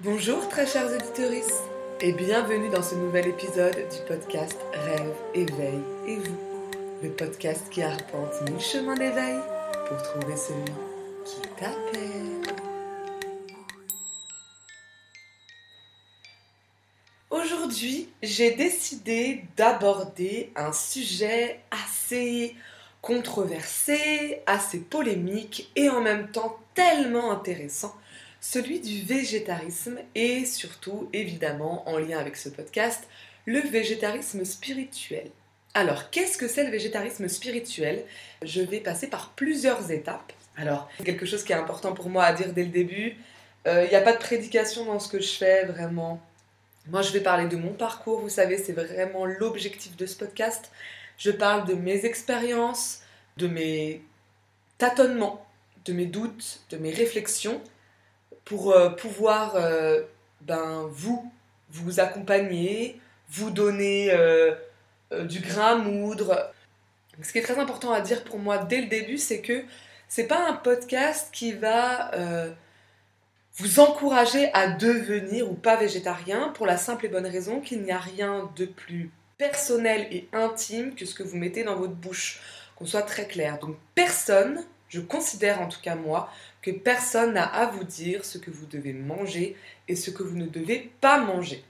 Bonjour très chers auditeurs et bienvenue dans ce nouvel épisode du podcast Rêve, éveil et vous, le podcast qui arpente mille chemins d'éveil pour trouver celui qui t'appelle. Aujourd'hui, j'ai décidé d'aborder un sujet assez controversé, assez polémique et en même temps tellement intéressant celui du végétarisme et surtout, évidemment, en lien avec ce podcast, le végétarisme spirituel. Alors, qu'est-ce que c'est le végétarisme spirituel? Je vais passer par plusieurs étapes. Alors, quelque chose qui est important pour moi à dire dès le début. Euh, il n'y a pas de prédication dans ce que je fais, vraiment. Moi, je vais parler de mon parcours, vous savez, c'est vraiment l'objectif de ce podcast. Je parle de mes expériences, de mes tâtonnements, de mes doutes, de mes réflexions, pour euh, pouvoir euh, ben, vous, vous accompagner, vous donner euh, du grain à moudre. Ce qui est très important à dire pour moi dès le début, c'est que c'est pas un podcast qui va vous encourager à devenir ou pas végétarien pour la simple et bonne raison qu'il n'y a rien de plus personnel et intime que ce que vous mettez dans votre bouche. Qu'on soit très clair. Donc personne, je considère en tout cas moi, que personne n'a à vous dire ce que vous devez manger et ce que vous ne devez pas manger.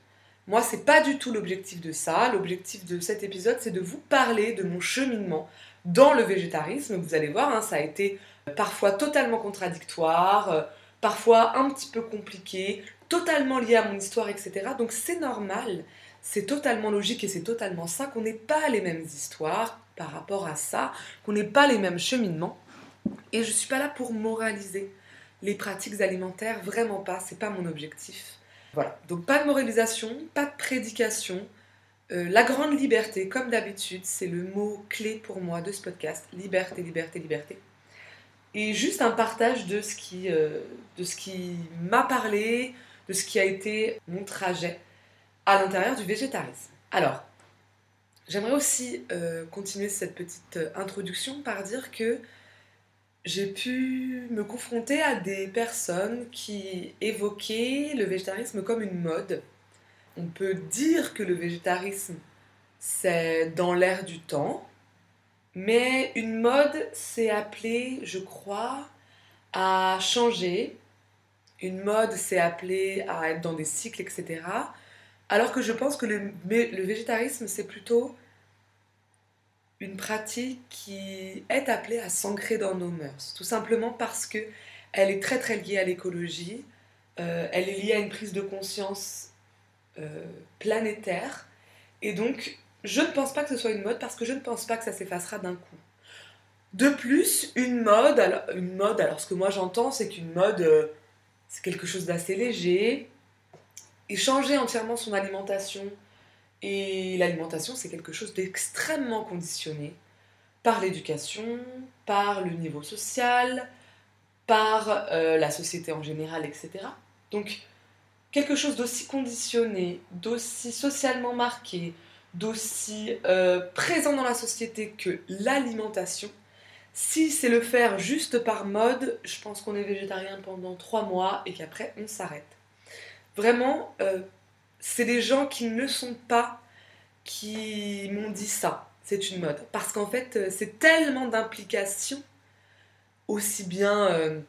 Moi, c'est pas du tout l'objectif de ça. L'objectif de cet épisode, c'est de vous parler de mon cheminement dans le végétarisme. Vous allez voir, hein, ça a été parfois totalement contradictoire, euh, parfois un petit peu compliqué, totalement lié à mon histoire, etc. Donc c'est normal, c'est totalement logique et c'est totalement ça qu'on n'ait pas les mêmes histoires par rapport à ça, qu'on n'ait pas les mêmes cheminements. Et je ne suis pas là pour moraliser les pratiques alimentaires, vraiment pas, c'est pas mon objectif. Voilà, donc pas de moralisation, pas de prédication. Euh, la grande liberté, comme d'habitude, c'est le mot clé pour moi de ce podcast. Liberté, liberté, liberté. Et juste un partage de ce qui, euh, qui m'a parlé, de ce qui a été mon trajet à l'intérieur du végétarisme. Alors, j'aimerais aussi euh, continuer cette petite introduction par dire que j'ai pu me confronter à des personnes qui évoquaient le végétarisme comme une mode. On peut dire que le végétarisme, c'est dans l'air du temps, mais une mode, c'est appelé, je crois, à changer. Une mode, c'est appelé à être dans des cycles, etc. Alors que je pense que le, le végétarisme, c'est plutôt une pratique qui est appelée à s'ancrer dans nos mœurs, tout simplement parce que elle est très très liée à l'écologie, euh, elle est liée à une prise de conscience euh, planétaire, et donc je ne pense pas que ce soit une mode parce que je ne pense pas que ça s'effacera d'un coup. De plus, une mode, alors, une mode, alors ce que moi j'entends, c'est qu'une mode, euh, c'est quelque chose d'assez léger, et changer entièrement son alimentation, et l'alimentation, c'est quelque chose d'extrêmement conditionné par l'éducation, par le niveau social, par euh, la société en général, etc. Donc, quelque chose d'aussi conditionné, d'aussi socialement marqué, d'aussi euh, présent dans la société que l'alimentation, si c'est le faire juste par mode, je pense qu'on est végétarien pendant trois mois et qu'après on s'arrête. Vraiment, euh, c'est des gens qui ne sont pas qui m'ont dit ça. C'est une mode. Parce qu'en fait, euh, c'est tellement d'implications, aussi bien euh,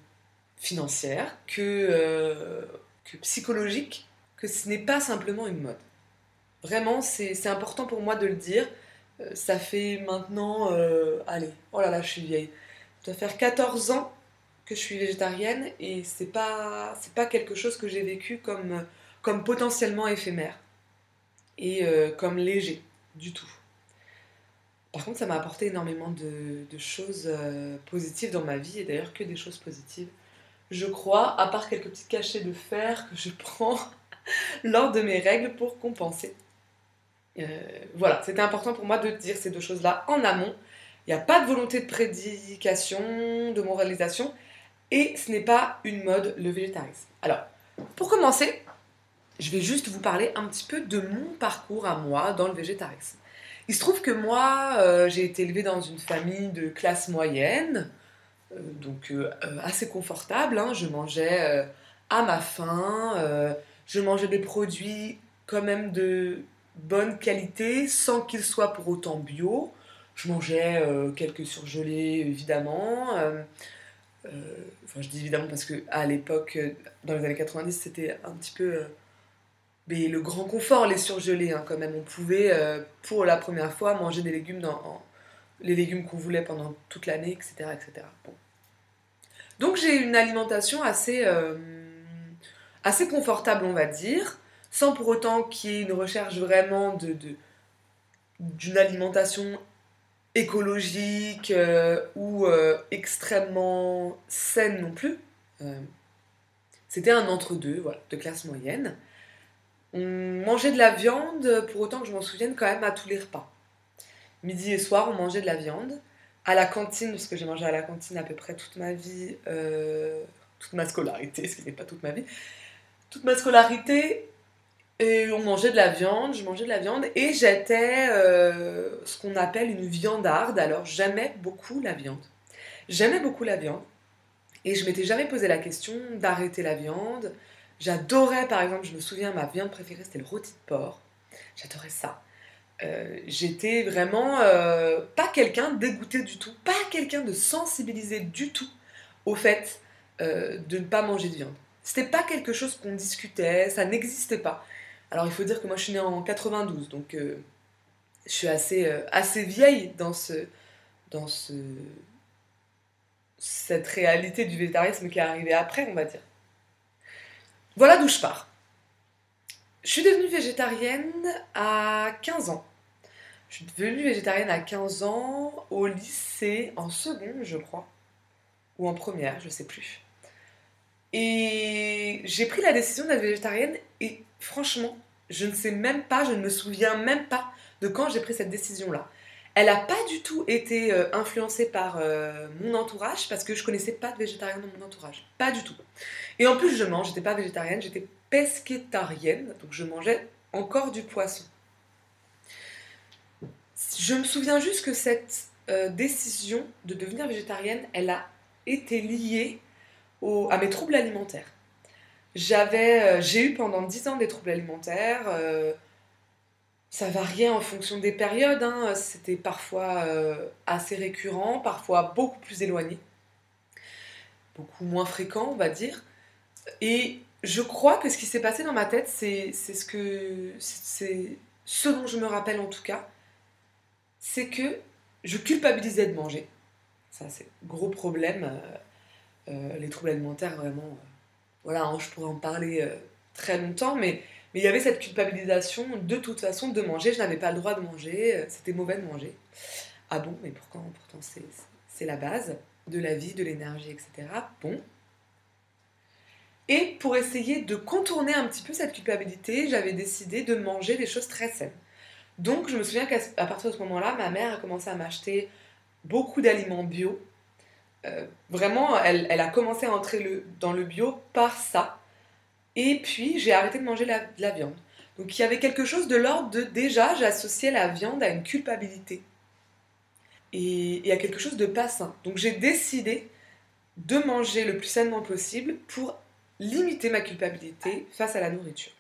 financières que, euh, que psychologiques, que ce n'est pas simplement une mode. Vraiment, c'est important pour moi de le dire. ça fait maintenant, allez, oh là là, je suis vieille. Ça doit faire 14 ans que je suis végétarienne et c'est pas, pas quelque chose que j'ai vécu comme comme potentiellement éphémère et euh, comme léger du tout. Par contre, ça m'a apporté énormément de, choses euh, positives dans ma vie et d'ailleurs que des choses positives. Je crois, à part quelques petits cachets de fer que je prends lors de mes règles pour compenser. Euh, voilà, c'était important pour moi de dire ces deux choses-là en amont. Il n'y a pas de volonté de prédication, de moralisation, et ce n'est pas une mode, le végétarisme. Alors, pour commencer, je vais juste vous parler un petit peu de mon parcours à moi dans le végétarisme. Il se trouve que moi, euh, j'ai été élevée dans une famille de classe moyenne, euh, donc euh, assez confortable. Hein. Je mangeais à ma faim. Je mangeais des produits quand même de bonne qualité sans qu'ils soient pour autant bio. Je mangeais quelques surgelés évidemment. enfin, je dis évidemment parce que à l'époque, dans les années 90, c'était un petit peu mais le grand confort, les surgelés, hein, quand même. On pouvait, pour la première fois, manger des légumes dans, les légumes qu'on voulait pendant toute l'année, etc. etc. Donc j'ai une alimentation assez, euh, assez confortable, on va dire, sans pour autant qu'il y ait une recherche vraiment de, d'une alimentation écologique euh, ou euh, extrêmement saine non plus. C'était un entre-deux, voilà, de classe moyenne. On mangeait de la viande, pour autant que je m'en souvienne, quand même à tous les repas. Midi et soir, on mangeait de la viande. À la cantine, parce que j'ai mangé à la cantine à peu près toute ma vie, euh, toute ma scolarité, ce qui n'est pas toute ma vie, toute ma scolarité, et on mangeait de la viande, je mangeais de la viande, et j'étais euh, ce qu'on appelle une viandarde. Alors j'aimais beaucoup la viande. J'aimais beaucoup la viande, et je m'étais jamais posé la question d'arrêter la viande. J'adorais, par exemple, je me souviens, ma viande préférée, c'était le rôti de porc. J'adorais ça. Euh, j'étais vraiment euh, pas quelqu'un dégoûté du tout, pas quelqu'un de sensibilisé du tout au fait euh, de ne pas manger de viande. C'était pas quelque chose qu'on discutait, ça n'existait pas. Alors il faut dire que moi je suis née en 92, donc je suis assez, assez vieille dans, ce, dans ce, cette réalité du végétarisme qui est arrivée après, on va dire. Voilà d'où je pars. Je suis devenue végétarienne à 15 ans. Je suis devenue végétarienne à 15 ans au lycée, en seconde, je crois. Ou en première, je sais plus. Et j'ai pris la décision d'être végétarienne et franchement, je ne sais même pas, je ne me souviens même pas de quand j'ai pris cette décision-là. Elle n'a pas du tout été euh, influencée par euh, mon entourage parce que je connaissais pas de végétarien dans mon entourage. Pas du tout. Et en plus, je mange, j'étais pas végétarienne, j'étais pesquetarienne, donc je mangeais encore du poisson. Je me souviens juste que cette euh, décision de devenir végétarienne, elle a été liée à mes troubles alimentaires. J'avais, j'ai eu pendant 10 ans des troubles alimentaires. Euh, ça variait en fonction des périodes. Hein. C'était parfois assez récurrent, parfois beaucoup plus éloigné, beaucoup moins fréquent, on va dire. Et je crois que ce qui s'est passé dans ma tête, c'est ce que c'est ce dont je me rappelle en tout cas, c'est que je culpabilisais de manger. Ça, c'est gros problème. Euh, euh, les troubles alimentaires, vraiment, euh, voilà, hein, je pourrais en parler très longtemps, mais il y avait cette culpabilisation de toute façon de manger. Je n'avais pas le droit de manger, c'était mauvais de manger. Ah bon, mais pourtant, c'est la base de la vie, de l'énergie, etc. Bon, et pour essayer de contourner un petit peu cette culpabilité, j'avais décidé de manger des choses très saines. Donc je me souviens qu'à partir de ce moment-là, ma mère a commencé à m'acheter beaucoup d'aliments bio. Euh, vraiment, elle, a commencé à entrer dans le bio par ça. Et puis j'ai arrêté de manger de la viande. Donc il y avait quelque chose de l'ordre de déjà, j'associais la viande à une culpabilité. Et à quelque chose de pas sain. Donc j'ai décidé de manger le plus sainement possible pour limiter ma culpabilité face à la nourriture.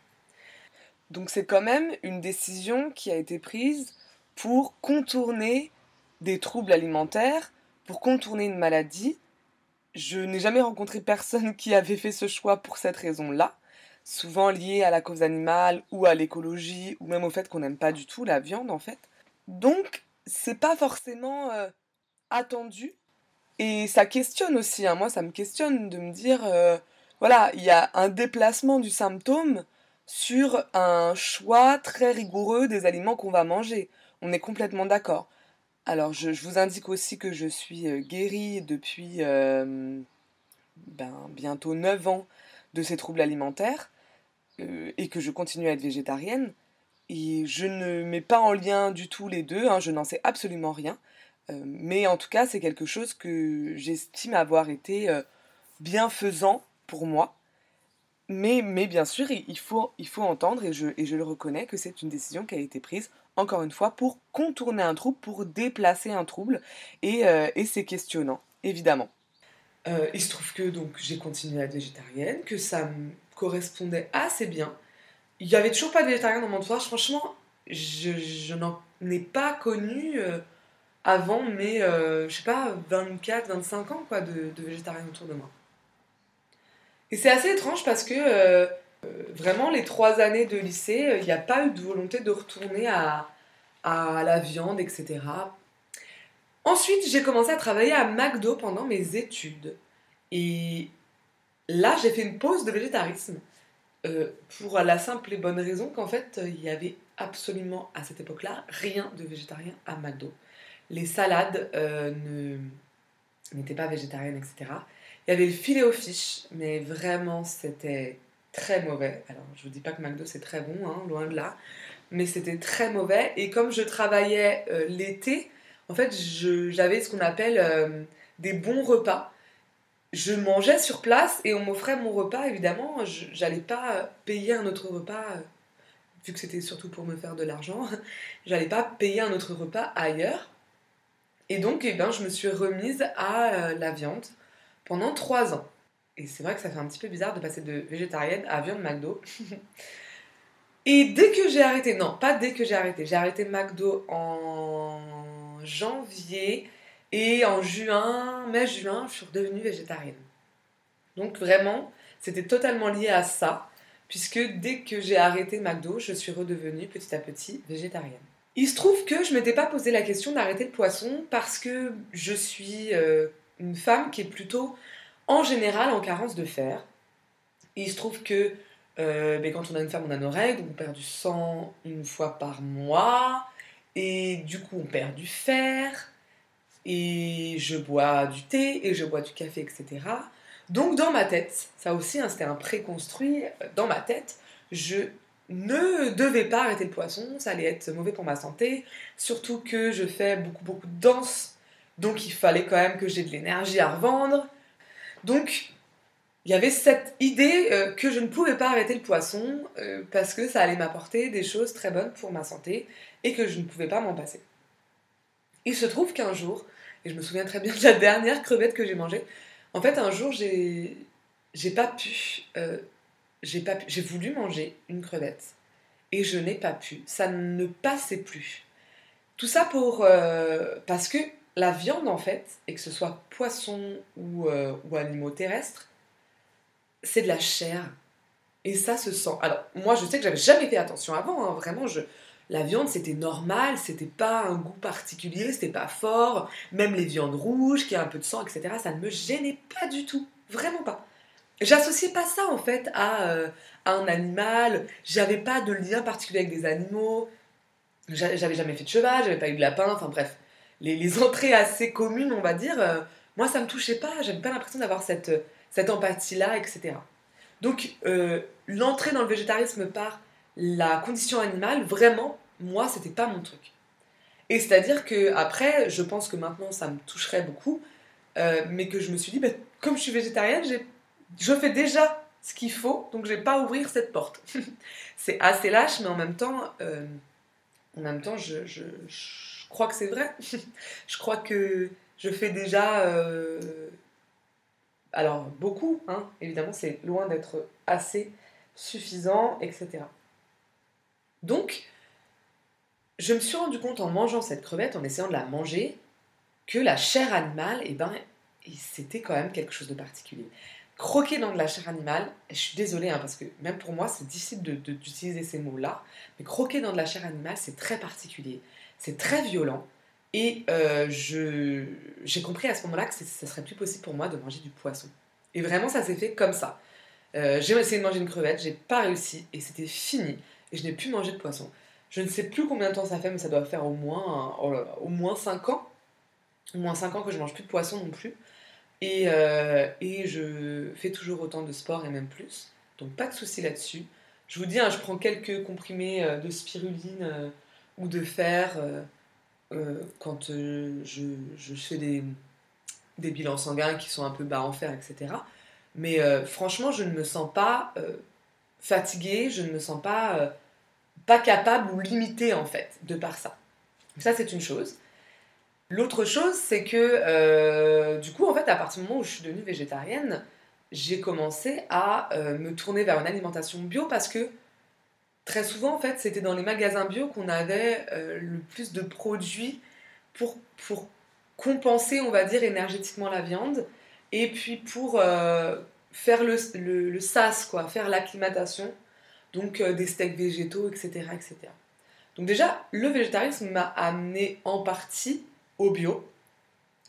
Donc c'est quand même une décision qui a été prise pour contourner des troubles alimentaires, pour contourner une maladie. Je n'ai jamais rencontré personne qui avait fait ce choix pour cette raison-là, souvent lié à la cause animale ou à l'écologie ou même au fait qu'on n'aime pas du tout la viande en fait. Donc c'est pas forcément euh, attendu et ça questionne aussi. Hein. Moi ça me questionne de me dire euh, voilà, il y a un déplacement du symptôme sur un choix très rigoureux des aliments qu'on va manger. On est complètement d'accord. Alors, je, vous indique aussi que je suis euh, guérie depuis ben, bientôt 9 ans de ces troubles alimentaires euh, et que je continue à être végétarienne. Et je ne mets pas en lien du tout les deux, hein, je n'en sais absolument rien. mais en tout cas, c'est quelque chose que j'estime avoir été bienfaisant pour moi. Mais, mais bien sûr, il faut, il faut entendre, et je, et je le reconnais, que c'est une décision qui a été prise, encore une fois, pour contourner un trouble, pour déplacer un trouble, et, euh, et c'est questionnant, évidemment. Euh, il se trouve que donc j'ai continué à être végétarienne, que ça correspondait assez bien. Il n'y avait toujours pas de végétarien dans mon entourage. Franchement, je, n'en ai pas connu euh, avant mes, euh, je sais pas, 24, 25 ans quoi, de, de végétarien autour de moi. Et c'est assez étrange parce que vraiment, les trois années de lycée, il n'y a pas eu de volonté de retourner à, à la viande, etc. Ensuite, j'ai commencé à travailler à McDo pendant mes études. Et là, j'ai fait une pause de végétarisme. Euh, pour la simple et bonne raison qu'en fait, il y avait absolument à cette époque-là rien de végétarien à McDo. Les salades euh, n'étaient pas végétariennes, etc. Il y avait le filet aux fiches, mais vraiment, c'était très mauvais. Alors, je vous dis pas que McDo c'est très bon, hein, loin de là, mais c'était très mauvais. Et comme je travaillais euh, l'été, en fait, j'avais ce qu'on appelle euh, des bons repas. Je mangeais sur place et on m'offrait mon repas, évidemment. J'allais pas payer un autre repas, euh, vu que c'était surtout pour me faire de l'argent. J'allais pas payer un autre repas ailleurs. Et donc, eh ben, je me suis remise à euh, la viande pendant trois ans. Et c'est vrai que ça fait un petit peu bizarre de passer de végétarienne à viande McDo. et dès que j'ai arrêté, non, pas dès que j'ai arrêté, j'ai arrêté McDo en janvier et en juin, mai-juin, je suis redevenue végétarienne. Donc vraiment, c'était totalement lié à ça, puisque dès que j'ai arrêté McDo, je suis redevenue petit à petit végétarienne. Il se trouve que je m'étais pas posé la question d'arrêter le poisson parce que je suis euh, une femme qui est plutôt en général en carence de fer. Il se trouve que euh, ben, quand on a une femme, on a nos règles, on perd du sang une fois par mois. Et du coup, on perd du fer, et je bois du thé, et je bois du café, etc. Donc dans ma tête, ça aussi, hein, c'était un préconstruit, dans ma tête, je ne devais pas arrêter le poisson, ça allait être mauvais pour ma santé, surtout que je fais beaucoup beaucoup de danse, donc il fallait quand même que j'ai de l'énergie à revendre. Donc il y avait cette idée euh, que je ne pouvais pas arrêter le poisson euh, parce que ça allait m'apporter des choses très bonnes pour ma santé et que je ne pouvais pas m'en passer. Il se trouve qu'un jour, et je me souviens très bien de la dernière crevette que j'ai mangée, en fait un jour j'ai pas pu euh, j'ai pas j'ai voulu manger une crevette et je n'ai pas pu, ça ne passait plus. Tout ça pour parce que la viande en fait, et que ce soit poisson ou, ou animaux terrestres, c'est de la chair. Et ça se sent. Alors, moi, je sais que j'avais jamais fait attention avant. Hein. Vraiment, je... la viande, c'était normal. C'était pas un goût particulier. C'était pas fort. Même les viandes rouges, qui a un peu de sang, etc., ça ne me gênait pas du tout. Vraiment pas. J'associais pas ça, en fait, à, euh, un animal. J'avais pas de lien particulier avec des animaux. J'avais jamais fait de cheval. J'avais pas eu de lapin. Enfin, bref. Les, entrées assez communes, on va dire. Euh, moi, ça me touchait pas. J'avais pas l'impression d'avoir cette cette empathie-là, etc. Donc, euh, l'entrée dans le végétarisme par la condition animale, vraiment, moi, c'était pas mon truc. Et c'est-à-dire que après, je pense que maintenant, ça me toucherait beaucoup, euh, mais que je me suis dit, bah, comme je suis végétarienne, je fais déjà ce qu'il faut, donc je vais pas ouvrir cette porte. c'est assez lâche, mais en même temps, euh, en même temps, je, je, je crois que c'est vrai. je crois que je fais déjà alors beaucoup, hein, évidemment, c'est loin d'être assez suffisant, etc. Donc, je me suis rendu compte en mangeant cette crevette, en essayant de la manger, que la chair animale, eh ben, c'était quand même quelque chose de particulier. Croquer dans de la chair animale, je suis désolée, hein, parce que même pour moi, c'est difficile d'utiliser ces mots-là, mais croquer dans de la chair animale, c'est très particulier, c'est très violent, et euh, j'ai compris à ce moment-là que ce serait plus possible pour moi de manger du poisson. Et vraiment, ça s'est fait comme ça. Euh, j'ai essayé de manger une crevette, j'ai pas réussi, et c'était fini. Et je n'ai plus mangé de poisson. Je ne sais plus combien de temps ça fait, mais ça doit faire au moins, oh au moins 5 ans. Au moins 5 ans que je mange plus de poisson non plus. Et, euh, et je fais toujours autant de sport et même plus. Donc pas de souci là-dessus. Je vous dis, hein, je prends quelques comprimés de spiruline ou de fer euh, quand euh, je, je, fais des, bilans sanguins qui sont un peu bas en fer, etc. Mais euh, franchement, je ne me sens pas fatiguée, je ne me sens pas, pas capable ou limitée en fait de par ça. ça, c'est une chose. L'autre chose, c'est que euh, du coup, en fait, à partir du moment où je suis devenue végétarienne, j'ai commencé à euh, me tourner vers une alimentation bio parce que très souvent, en fait, c'était dans les magasins bio qu'on avait euh, le plus de produits pour, pour compenser, on va dire, énergétiquement la viande et puis pour faire le, le, SAS, quoi, faire l'acclimatation, donc des steaks végétaux, etc., etc. Donc déjà, le végétarisme m'a amené en partie au bio.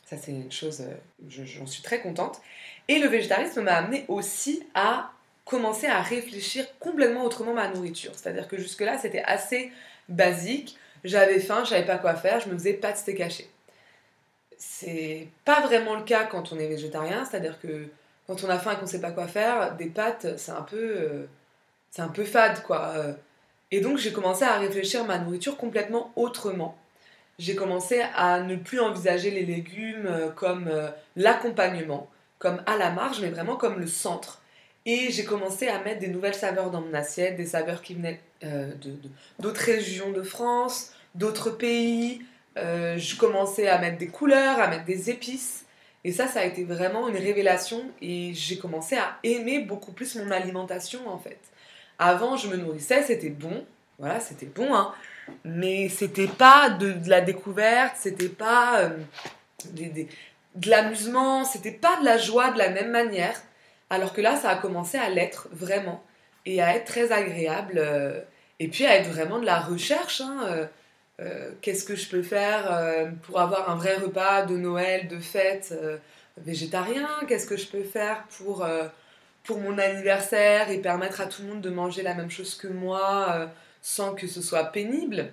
Ça, c'est une chose, euh, j'en suis très contente. Et le végétarisme m'a amené aussi à commencer à réfléchir complètement autrement ma nourriture. C'est-à-dire que jusque-là, c'était assez basique. J'avais faim, je savais pas quoi faire, je me faisais pas de steak haché. C'est pas vraiment le cas quand on est végétarien, c'est-à-dire que quand on a faim et qu'on sait pas quoi faire, des pâtes, c'est un peu, euh, c'est un peu fade, quoi. Et donc j'ai commencé à réfléchir ma nourriture complètement autrement j'ai commencé à ne plus envisager les légumes euh, comme euh, l'accompagnement, comme à la marge, mais vraiment comme le centre. Et j'ai commencé à mettre des nouvelles saveurs dans mon assiette, des saveurs qui venaient euh, d'autres régions de France, d'autres pays. je commençais à mettre des couleurs, à mettre des épices. Et ça, ça a été vraiment une révélation et j'ai commencé à aimer beaucoup plus mon alimentation en fait. Avant, je me nourrissais, c'était bon, voilà, c'était bon, hein mais c'était pas de, la découverte, c'était pas euh, de l'amusement, c'était pas de la joie de la même manière. Alors que là, ça a commencé à l'être vraiment et à être très agréable euh, et puis à être vraiment de la recherche. Hein, euh, qu'est-ce que je peux faire pour avoir un vrai repas de Noël, de fête végétarien? Qu'est-ce que je peux faire pour, pour mon anniversaire et permettre à tout le monde de manger la même chose que moi sans que ce soit pénible,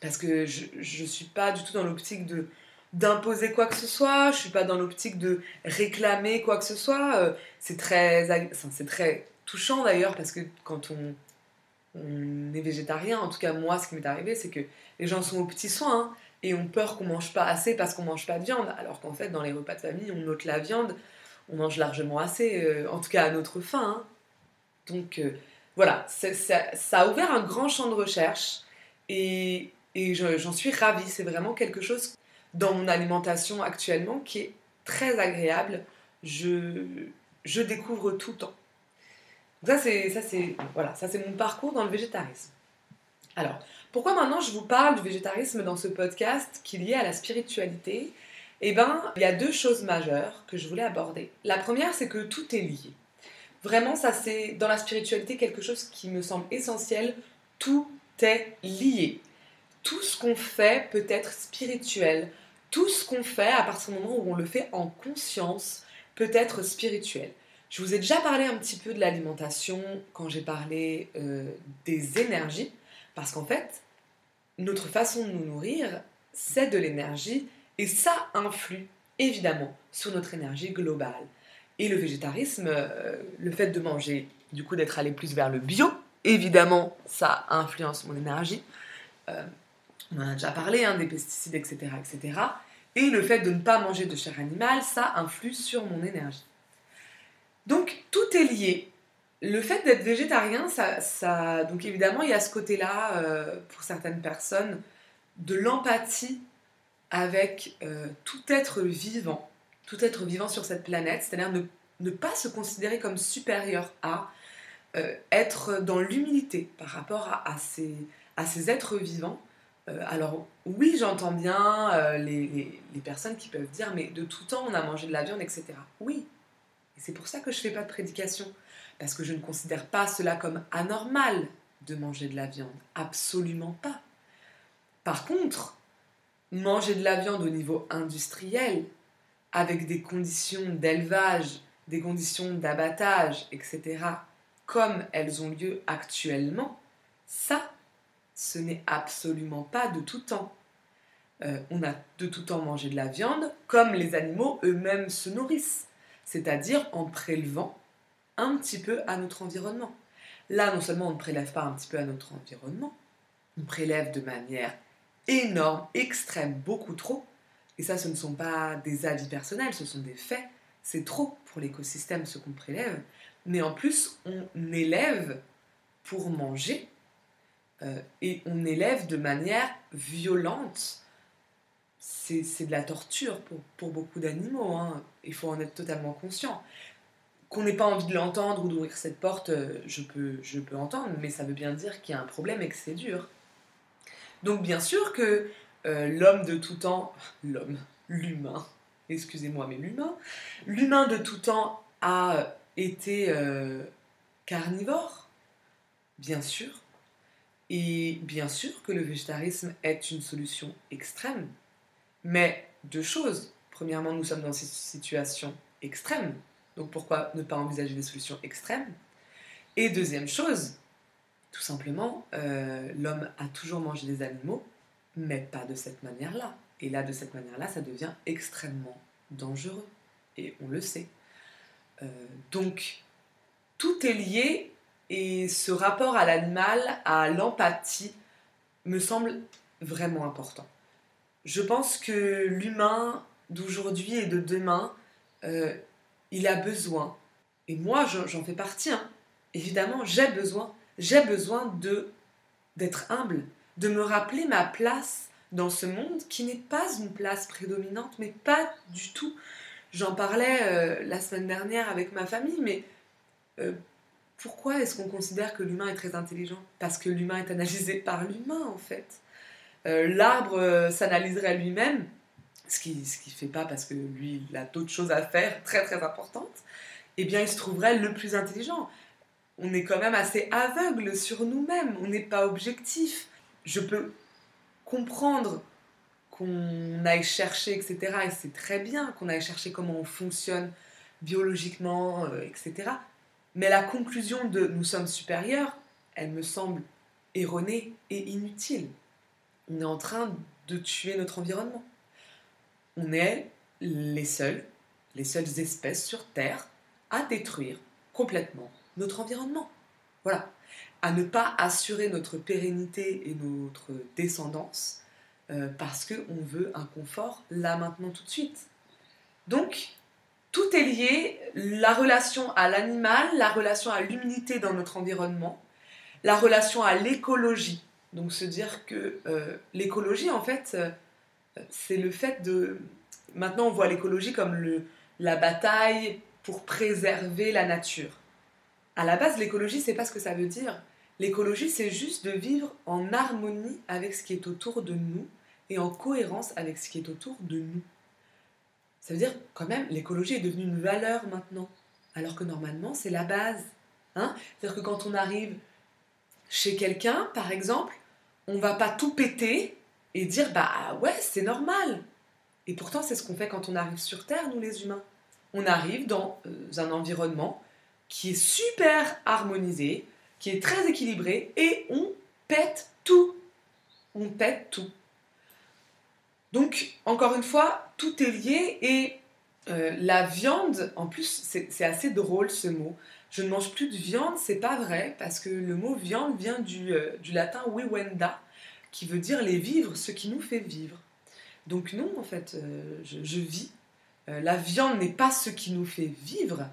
parce que je ne suis pas du tout dans l'optique de d'imposer quoi que ce soit, je suis pas dans l'optique de réclamer quoi que ce soit. Euh, c'est très, c'est très touchant d'ailleurs parce que quand on, on, est végétarien, en tout cas moi, ce qui m'est arrivé, c'est que les gens sont aux petits soins et ont peur qu'on mange pas assez parce qu'on mange pas de viande, alors qu'en fait dans les repas de famille, on note la viande, on mange largement assez, euh, en tout cas à notre faim. Hein. Donc euh, voilà, ça, a ouvert un grand champ de recherche et, j'en suis ravie. C'est vraiment quelque chose dans mon alimentation actuellement qui est très agréable. Je, je découvre tout le temps. Ça, c'est, voilà, ça, c'est mon parcours dans le végétarisme. Alors, pourquoi maintenant je vous parle du végétarisme dans ce podcast qui est lié à la spiritualité? Eh bien, il y a deux choses majeures que je voulais aborder. La première, c'est que tout est lié. Vraiment, ça c'est dans la spiritualité quelque chose qui me semble essentiel. Tout est lié. Tout ce qu'on fait peut être spirituel. Tout ce qu'on fait, à partir du moment où on le fait en conscience, peut être spirituel. Je vous ai déjà parlé un petit peu de l'alimentation quand j'ai parlé euh, des énergies, parce qu'en fait, notre façon de nous nourrir, c'est de l'énergie, et ça influe évidemment sur notre énergie globale. Et le végétarisme, euh, le fait de manger, du coup d'être allé plus vers le bio, évidemment, ça influence mon énergie. Euh, on en a déjà parlé, hein, des pesticides, etc., etc. Et le fait de ne pas manger de chair animale, ça influe sur mon énergie. Donc tout est lié. Le fait d'être végétarien, ça, donc évidemment, il y a ce côté-là euh, pour certaines personnes de l'empathie avec tout être vivant tout être vivant sur cette planète, c'est-à-dire ne, pas se considérer comme supérieur à, euh, être dans l'humilité par rapport à, ces, êtres vivants. Euh, alors oui, j'entends bien euh, les, personnes qui peuvent dire, mais de tout temps, on a mangé de la viande, etc. Oui, c'est pour ça que je ne fais pas de prédication, parce que je ne considère pas cela comme anormal de manger de la viande, absolument pas. Par contre, manger de la viande au niveau industriel, avec des conditions d'élevage, des conditions d'abattage, etc., comme elles ont lieu actuellement, ça, ce n'est absolument pas de tout temps. Euh, on a de tout temps mangé de la viande comme les animaux eux-mêmes se nourrissent, c'est-à-dire en prélevant un petit peu à notre environnement. Là, non seulement on ne prélève pas un petit peu à notre environnement, on prélève de manière énorme, extrême, beaucoup trop, et ça, ce ne sont pas des avis personnels, ce sont des faits. C'est trop pour l'écosystème ce qu'on prélève. Mais en plus, on élève pour manger euh, et on élève de manière violente c'est de la torture pour, beaucoup d'animaux. Hein. Il faut en être totalement conscient. Qu'on n'ait pas envie de l'entendre ou d'ouvrir cette porte, euh, je peux, entendre, mais ça veut bien dire qu'il y a un problème et que c'est dur. Donc bien sûr que euh, l'homme de tout temps, l'homme, l'humain, excusez-moi, mais l'humain, l'humain de tout temps a été euh, carnivore, bien sûr, et bien sûr que le végétarisme est une solution extrême. Mais deux choses. Premièrement, nous sommes dans cette situation extrême. Donc pourquoi ne pas envisager des solutions extrêmes? Et deuxième chose, tout simplement, euh, l'homme a toujours mangé des animaux, mais pas de cette manière-là. Et là, de cette manière-là, ça devient extrêmement dangereux. Et on le sait. Euh, donc, tout est lié et ce rapport à l'animal, à l'empathie, me semble vraiment important. Je pense que l'humain d'aujourd'hui et de demain, euh, il a besoin, et moi j'en fais partie, hein. évidemment j'ai besoin, j'ai besoin de d'être humble, de me rappeler ma place dans ce monde qui n'est pas une place prédominante, mais pas du tout. J'en parlais euh, la semaine dernière avec ma famille, mais euh, pourquoi est-ce qu'on considère que l'humain est très intelligent? Parce que l'humain est analysé par l'humain, en fait. Euh, l'arbre euh, s'analyserait lui-même, ce qui ne qui fait pas parce que lui, il a d'autres choses à faire très très importantes, eh bien, il se trouverait le plus intelligent. On est quand même assez aveugle sur nous-mêmes, on n'est pas objectif. Je peux comprendre qu'on aille chercher, etc. Et c'est très bien qu'on aille chercher comment on fonctionne biologiquement, euh, etc. Mais la conclusion de nous sommes supérieurs, elle me semble erronée et inutile. On est en train de tuer notre environnement. On est les seuls, les seules espèces sur Terre à détruire complètement notre environnement. Voilà. À ne pas assurer notre pérennité et notre descendance euh, parce qu'on veut un confort là, maintenant, tout de suite. Donc, tout est lié, la relation à l'animal, la relation à l'humidité dans notre environnement, la relation à l'écologie. Donc se dire que euh, l'écologie, en fait, euh, c'est le fait de... Maintenant, on voit l'écologie comme le, la bataille pour préserver la nature. À la base, l'écologie, c'est pas ce que ça veut dire. L'écologie, c'est juste de vivre en harmonie avec ce qui est autour de nous et en cohérence avec ce qui est autour de nous. Ça veut dire quand même, l'écologie est devenue une valeur maintenant, alors que normalement c'est la base. Hein C'est-à-dire que quand on arrive chez quelqu'un, par exemple, on va pas tout péter et dire bah ouais c'est normal. Et pourtant c'est ce qu'on fait quand on arrive sur Terre, nous les humains. On arrive dans euh, un environnement qui est super harmonisé, qui est très équilibré, et on pète tout. On pète tout. Donc, encore une fois, tout est lié et euh, la viande, en plus, c'est assez drôle ce mot. Je ne mange plus de viande, c'est pas vrai, parce que le mot viande vient du, euh, latin wewenda, qui veut dire les vivres, ce qui nous fait vivre. Donc non, en fait, euh, je, vis. la viande n'est pas ce qui nous fait vivre.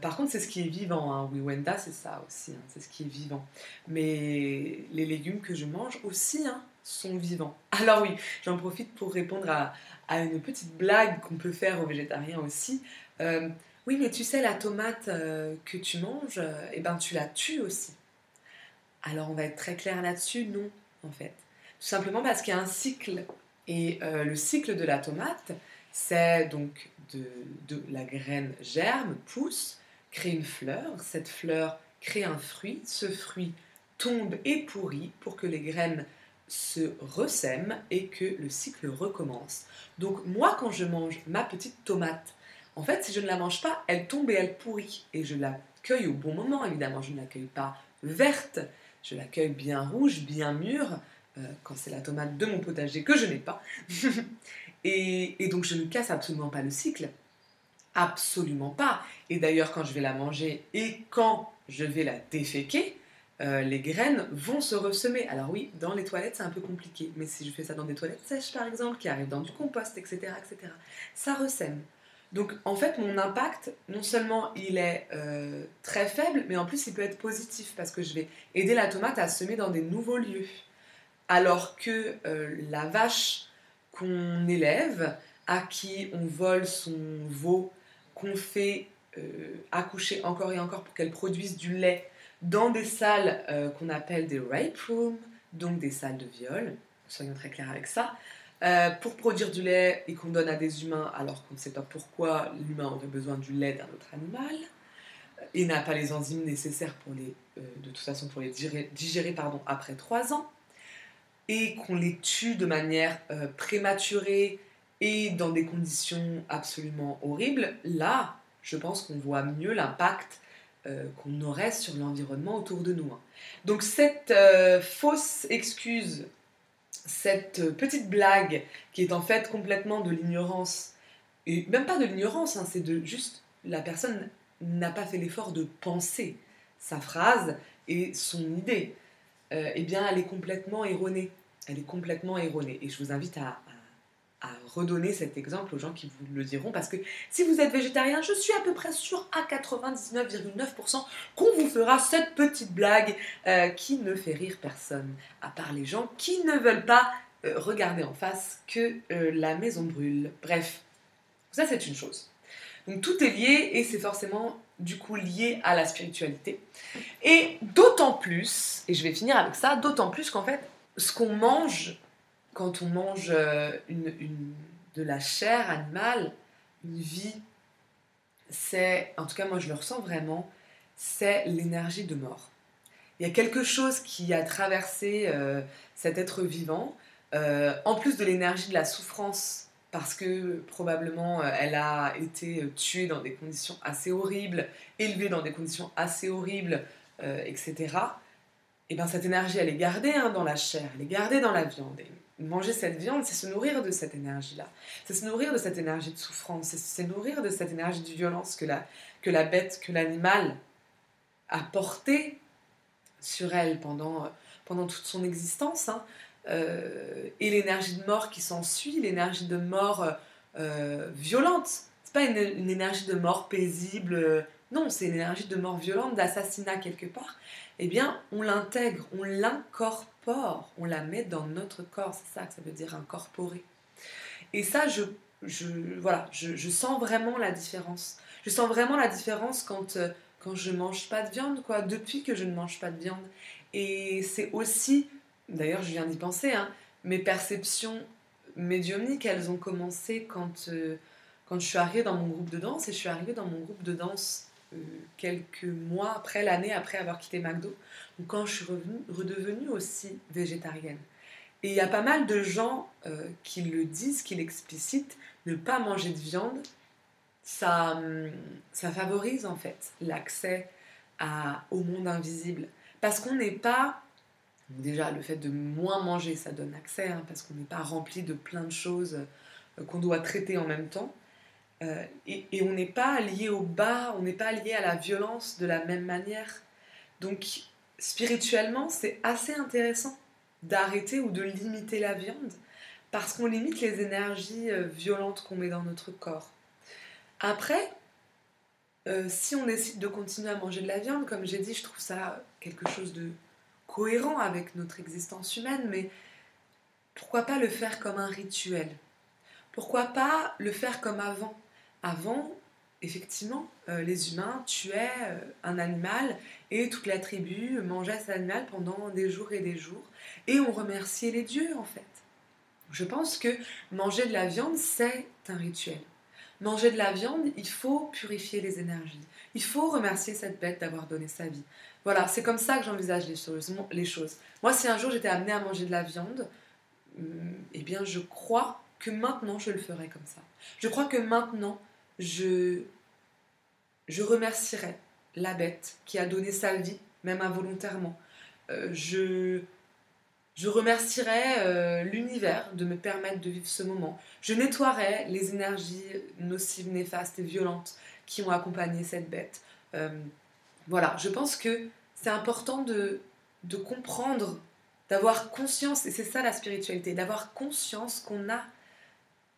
par contre, c'est ce qui est vivant. Hein. Wewenda, c'est ça aussi, hein, c'est ce qui est vivant. Mais les légumes que je mange aussi, hein, sont vivants. Alors oui, j'en profite pour répondre à, une petite blague qu'on peut faire aux végétariens aussi. Euh, oui, mais tu sais, la tomate euh, que tu manges, euh, eh ben, tu la tues aussi. Alors on va être très clair là-dessus, non, en fait. Tout simplement parce qu'il y a un cycle. Et le cycle de la tomate, c'est donc de, de, la graine germe, pousse, crée une fleur. Cette fleur crée un fruit. Ce fruit tombe et pourrit pour que les graines se ressème et que le cycle recommence. Donc moi, quand je mange ma petite tomate, en fait, si je ne la mange pas, elle tombe et elle pourrit. Et je la cueille au bon moment, évidemment. Je ne la cueille pas verte, je la cueille bien rouge, bien mûre, euh, quand c'est la tomate de mon potager que je n'ai pas. et, donc je ne casse absolument pas le cycle. Absolument pas. Et d'ailleurs, quand je vais la manger et quand je vais la déféquer, euh, les graines vont se ressemer. Alors oui, dans les toilettes, c'est un peu compliqué, mais si je fais ça dans des toilettes sèches, par exemple, qui arrivent dans du compost, etc., etc., ça ressème. Donc en fait, mon impact, non seulement il est euh, très faible, mais en plus il peut être positif, parce que je vais aider la tomate à semer dans des nouveaux lieux. Alors que euh, la vache qu'on élève, à qui on vole son veau, qu'on fait euh, accoucher encore et encore pour qu'elle produise du lait dans des salles qu'on appelle des rape rooms, donc des salles de viol, soyons très clairs avec ça, euh, pour produire du lait et qu'on donne à des humains alors qu'on ne sait pas pourquoi l'humain aurait besoin du lait d'un autre animal et n'a pas les enzymes nécessaires pour les, de toute façon pour les digérer, pardon, après 3 ans et qu'on les tue de manière prématurée et dans des conditions absolument horribles, là, je pense qu'on voit mieux l'impact euh, qu'on aurait sur l'environnement autour de nous. Hein. Donc cette euh, fausse excuse, cette petite blague qui est en fait complètement de l'ignorance, et même pas de l'ignorance, hein, c'est de juste la personne n'a pas fait l'effort de penser sa phrase et son idée, euh, eh bien elle est complètement erronée. Elle est complètement erronée. Et je vous invite à, à redonner cet exemple aux gens qui vous le diront parce que si vous êtes végétarien, je suis à peu près sûr à 99,9% qu'on vous fera cette petite blague euh, qui ne fait rire personne, à part les gens qui ne veulent pas euh, regarder en face que euh, la maison brûle. Bref, ça c'est une chose. Donc tout est lié et c'est forcément du coup lié à la spiritualité. Et d'autant plus, et je vais finir avec ça, d'autant plus qu'en fait, ce qu'on mange quand on mange euh, de la chair animale, une vie, c'est, en tout cas moi je le ressens vraiment, c'est l'énergie de mort. Il y a quelque chose qui a traversé euh, cet être vivant, euh, en plus de l'énergie de la souffrance, parce que probablement elle a été tuée dans des conditions assez horribles, élevée dans des conditions assez horribles, etc. Et bien cette énergie, elle est gardée hein, dans la chair, elle est gardée dans la viande manger cette viande, c'est se nourrir de cette énergie-là. C'est se nourrir de cette énergie de souffrance, c'est se nourrir de cette énergie de violence que la, que la bête, que l'animal a portée sur elle pendant, pendant toute son existence. Hein. Euh, et l'énergie de mort qui s'ensuit, l'énergie de mort euh, violente. C'est pas une, une, énergie de mort paisible, non, c'est une énergie de mort violente, d'assassinat quelque part. Eh bien, on l'intègre, on l'incorpore on la met dans notre corps, c'est ça que ça veut dire incorporer. Et ça, je, je voilà, je, sens vraiment la différence. Je sens vraiment la différence quand, euh, quand je mange pas de viande, quoi, depuis que je ne mange pas de viande. Et c'est aussi, d'ailleurs, je viens d'y penser, hein, mes perceptions médiumniques, elles ont commencé quand, euh, quand je suis arrivée dans mon groupe de danse, et je suis arrivée dans mon groupe de danse quelques mois après, l'année après avoir quitté McDo, donc quand je suis redevenue aussi végétarienne. Et il y a pas mal de gens euh, qui le disent, qui l'explicitent, ne pas manger de viande, ça, hum, ça favorise en fait l'accès au monde invisible. Parce qu'on n'est pas, déjà le fait de moins manger, ça donne accès, hein, parce qu'on n'est pas rempli de plein de choses euh, qu'on doit traiter en même temps. Euh, et, on n'est pas lié au bas, on n'est pas lié à la violence de la même manière. Donc spirituellement, c'est assez intéressant d'arrêter ou de limiter la viande parce qu'on limite les énergies euh, violentes qu'on met dans notre corps. Après, euh, si on décide de continuer à manger de la viande, comme j'ai dit, je trouve ça quelque chose de cohérent avec notre existence humaine, mais pourquoi pas le faire comme un rituel? Pourquoi pas le faire comme avant? Avant, effectivement, euh, les humains tuaient euh, un animal et toute la tribu mangeait cet animal pendant des jours et des jours. Et on remerciait les dieux, en fait. Je pense que manger de la viande, c'est un rituel. Manger de la viande, il faut purifier les énergies. Il faut remercier cette bête d'avoir donné sa vie. Voilà, c'est comme ça que j'envisage les choses, les choses. Moi, si un jour j'étais amenée à manger de la viande, hum, eh bien, je crois que maintenant je le ferai comme ça. Je crois que maintenant je, je remercierai la bête qui a donné sa vie, même involontairement. Euh, je, je remercierai euh, l'univers de me permettre de vivre ce moment. Je nettoierai les énergies nocives, néfastes et violentes qui ont accompagné cette bête. Euh, voilà, je pense que c'est important de, de comprendre, d'avoir conscience, et c'est ça la spiritualité, d'avoir conscience qu'on a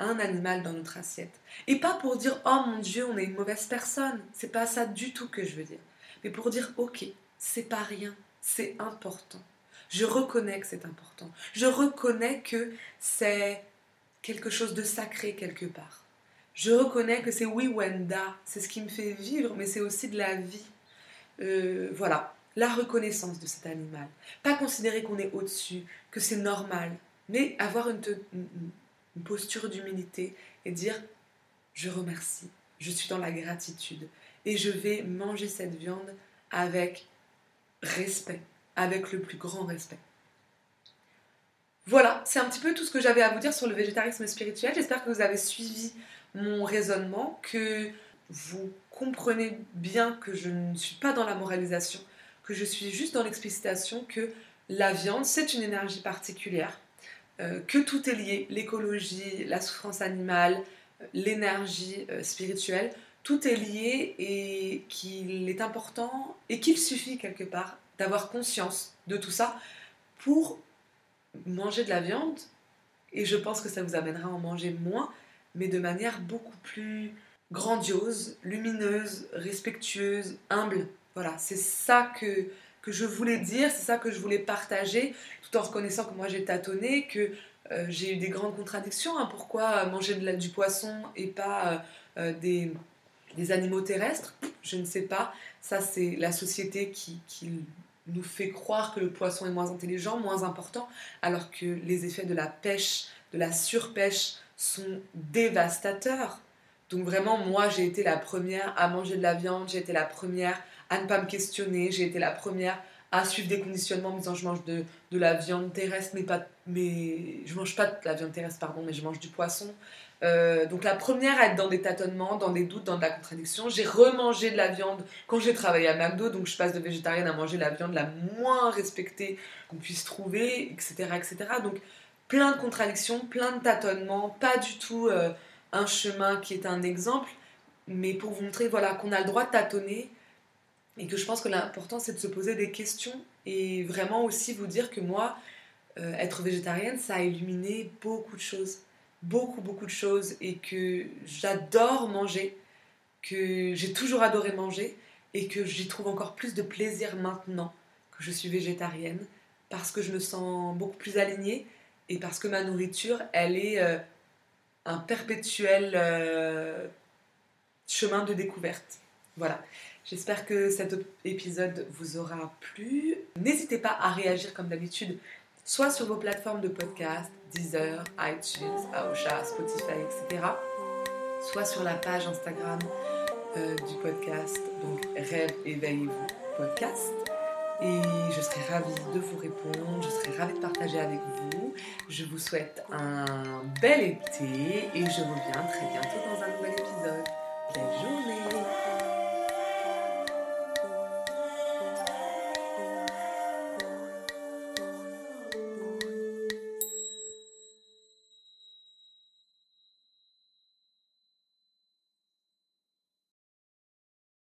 un animal dans notre assiette. Et pas pour dire oh mon Dieu, on est une mauvaise personne. C'est pas ça du tout que je veux dire. Mais pour dire ok, c'est pas rien, c'est important. Je reconnais que c'est important. Je reconnais que c'est quelque chose de sacré quelque part. Je reconnais que c'est oui Wenda, c'est ce qui me fait vivre, mais c'est aussi de la vie. Euh, voilà, la reconnaissance de cet animal. Pas considérer qu'on est au-dessus, que c'est normal, mais avoir une, une posture d'humilité et dire je remercie, je suis dans la gratitude et je vais manger cette viande avec respect, avec le plus grand respect. Voilà, c'est un petit peu tout ce que j'avais à vous dire sur le végétarisme spirituel. J'espère que vous avez suivi mon raisonnement, que vous comprenez bien que je ne suis pas dans la moralisation, que je suis juste dans l'explicitation que la viande, c'est une énergie particulière, que tout est lié, l'écologie, la souffrance animale, l'énergie euh, spirituelle, tout est lié et qu'il est important et qu'il suffit quelque part d'avoir conscience de tout ça pour manger de la viande. Et je pense que ça vous amènera à en manger moins, mais de manière beaucoup plus grandiose, lumineuse, respectueuse, humble. Voilà, c'est ça que, que je voulais dire, c'est ça que je voulais partager, tout en reconnaissant que moi j'ai tâtonné, que euh, j'ai eu des grandes contradictions. Hein. pourquoi manger de du poisson et pas euh, euh, des, des, animaux terrestres? Je ne sais pas. Ça, c'est la société qui, qui nous fait croire que le poisson est moins intelligent, moins important, alors que les effets de la pêche, de la surpêche sont dévastateurs. Donc vraiment, moi, j'ai été la première à manger de la viande, j'ai été la première à ne pas me questionner, j'ai été la première à suivre des conditionnements en me disant je mange de, de, la viande terrestre, mais pas, mais je mange pas de la viande terrestre, pardon, mais je mange du poisson. Euh, donc la première à être dans des tâtonnements, dans des doutes, dans de la contradiction. J'ai remangé de la viande quand j'ai travaillé à McDo, donc je passe de végétarienne à manger la viande la moins respectée qu'on puisse trouver, etc., etc. Donc plein de contradictions, plein de tâtonnements, pas du tout euh, un chemin qui est un exemple, mais pour vous montrer voilà qu'on a le droit de tâtonner et que je pense que l'important c'est de se poser des questions et vraiment aussi vous dire que moi, euh, être végétarienne, ça a illuminé beaucoup de choses, beaucoup beaucoup de choses et que j'adore manger, que j'ai toujours adoré manger et que j'y trouve encore plus de plaisir maintenant que je suis végétarienne parce que je me sens beaucoup plus alignée et parce que ma nourriture, elle est euh, un perpétuel euh, chemin de découverte. Voilà. J'espère que cet épisode vous aura plu. N'hésitez pas à réagir comme d'habitude, soit sur vos plateformes de podcast, Deezer, iTunes, Aosha, Spotify, etc. Soit sur la page Instagram euh, du podcast, donc Rêve Éveillez-vous podcast. Et je serai ravie de vous répondre, je serai ravie de partager avec vous. Je vous souhaite un bel été et je reviens très bientôt dans un